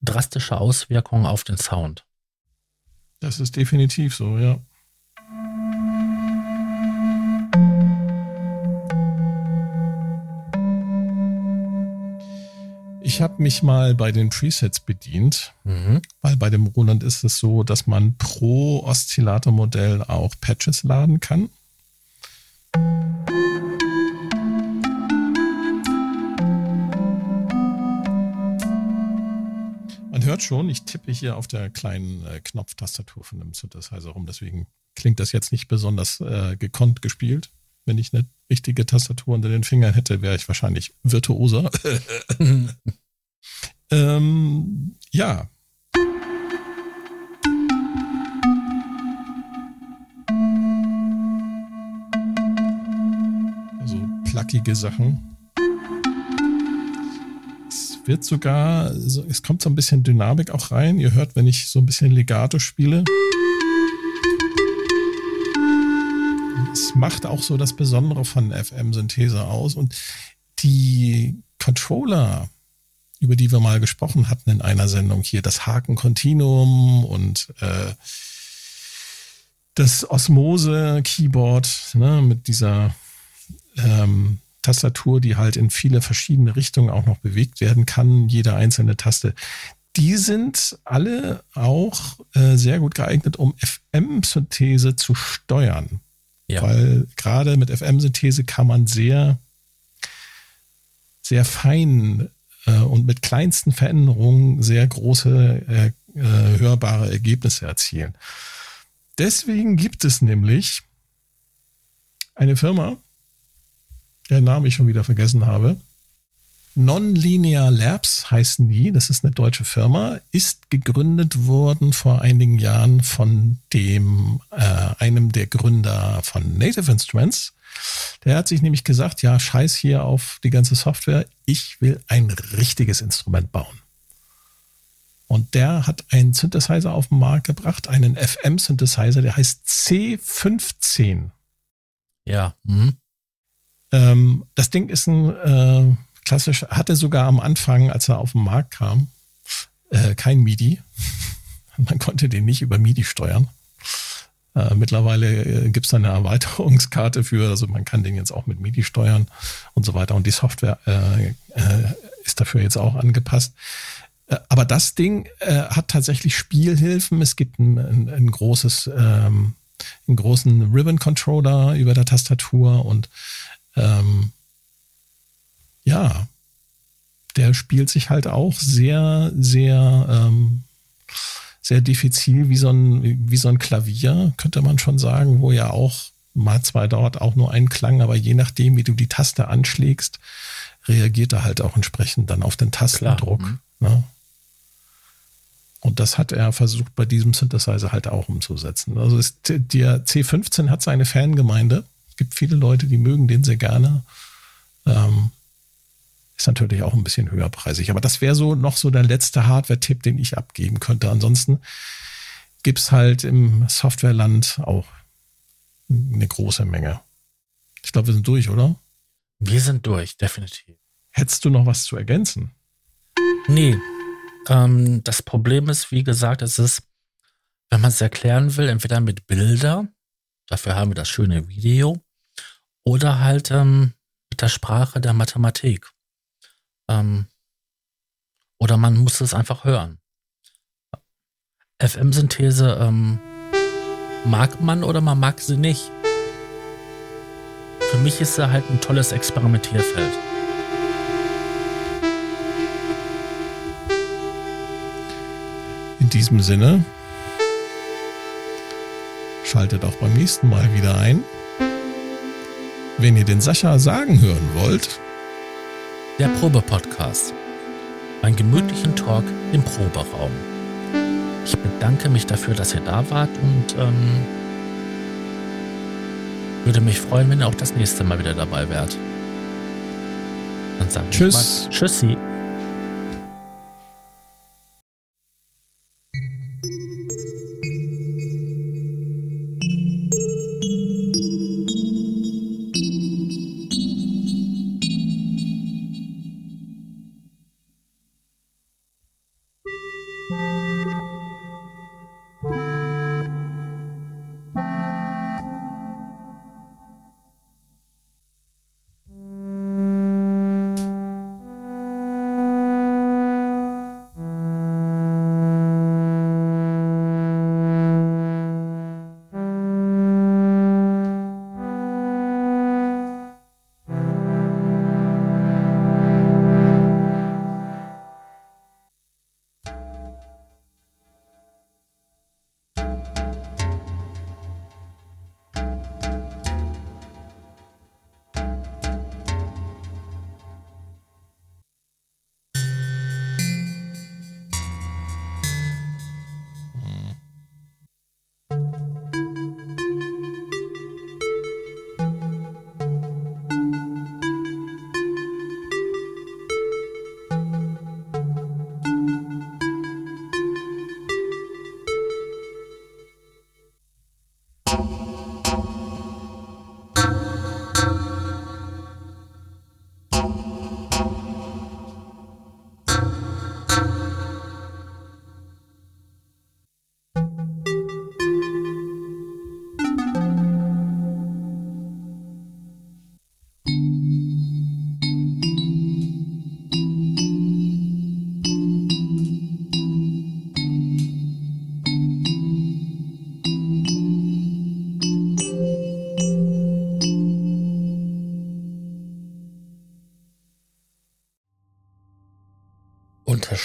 drastische Auswirkung auf den Sound. Das ist definitiv so, ja. Habe mich mal bei den Presets bedient, mhm. weil bei dem Roland ist es so, dass man pro Oszillatormodell auch Patches laden kann. Man hört schon, ich tippe hier auf der kleinen äh, Knopftastatur von dem Synthesizer rum, deswegen klingt das jetzt nicht besonders äh, gekonnt gespielt. Wenn ich eine richtige Tastatur unter den Fingern hätte, wäre ich wahrscheinlich virtuoser. ähm, ja. Also plackige Sachen. Es wird sogar, es kommt so ein bisschen Dynamik auch rein. Ihr hört, wenn ich so ein bisschen Legato spiele. Es macht auch so das Besondere von FM-Synthese aus. Und die Controller, über die wir mal gesprochen hatten in einer Sendung hier, das Haken-Continuum und äh, das Osmose-Keyboard ne, mit dieser ähm, Tastatur, die halt in viele verschiedene Richtungen auch noch bewegt werden kann, jede einzelne Taste. Die sind alle auch äh, sehr gut geeignet, um FM-Synthese zu steuern. Ja. Weil gerade mit FM-Synthese kann man sehr, sehr fein äh, und mit kleinsten Veränderungen sehr große äh, äh, hörbare Ergebnisse erzielen. Deswegen gibt es nämlich eine Firma, deren Namen ich schon wieder vergessen habe, Nonlinear Labs heißen die, das ist eine deutsche Firma, ist gegründet worden vor einigen Jahren von dem äh, einem der Gründer von Native Instruments. Der hat sich nämlich gesagt, ja, scheiß hier auf die ganze Software, ich will ein richtiges Instrument bauen. Und der hat einen Synthesizer auf den Markt gebracht, einen FM-Synthesizer, der heißt C15. Ja. Mhm. Ähm, das Ding ist ein äh, klassisch, hatte sogar am Anfang, als er auf den Markt kam, äh, kein MIDI. Man konnte den nicht über MIDI steuern. Äh, mittlerweile äh, gibt es eine Erweiterungskarte für, also man kann den jetzt auch mit MIDI steuern und so weiter. Und die Software äh, äh, ist dafür jetzt auch angepasst. Äh, aber das Ding äh, hat tatsächlich Spielhilfen. Es gibt ein, ein, ein großes, ähm, einen großen Ribbon Controller über der Tastatur und ähm, ja, der spielt sich halt auch sehr, sehr, ähm, sehr diffizil wie so ein, wie so ein Klavier, könnte man schon sagen, wo ja auch mal zwar dort auch nur ein Klang, aber je nachdem, wie du die Taste anschlägst, reagiert er halt auch entsprechend dann auf den Tastendruck. Mhm. Ne? Und das hat er versucht bei diesem Synthesizer halt auch umzusetzen. Also ist, der C15 hat seine Fangemeinde. Es gibt viele Leute, die mögen den sehr gerne. Ähm, ist natürlich auch ein bisschen höherpreisig. Aber das wäre so noch so der letzte Hardware-Tipp, den ich abgeben könnte. Ansonsten gibt es halt im Softwareland auch eine große Menge. Ich glaube, wir sind durch, oder? Wir sind durch, definitiv. Hättest du noch was zu ergänzen? Nee. Ähm, das Problem ist, wie gesagt, es ist, wenn man es erklären will, entweder mit Bilder, dafür haben wir das schöne Video, oder halt ähm, mit der Sprache der Mathematik. Ähm, oder man muss es einfach hören. FM-Synthese ähm, mag man oder man mag sie nicht. Für mich ist sie halt ein tolles Experimentierfeld. In diesem Sinne, schaltet auch beim nächsten Mal wieder ein. Wenn ihr den Sascha sagen hören wollt, der Probe-Podcast. Einen gemütlichen Talk im Proberaum. Ich bedanke mich dafür, dass ihr da wart und ähm, würde mich freuen, wenn ihr auch das nächste Mal wieder dabei wärt. Dann sagen Tschüss. Mal Tschüssi.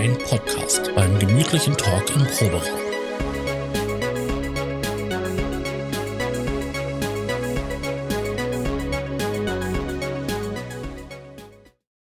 Ein Podcast beim gemütlichen Talk im Proberaum.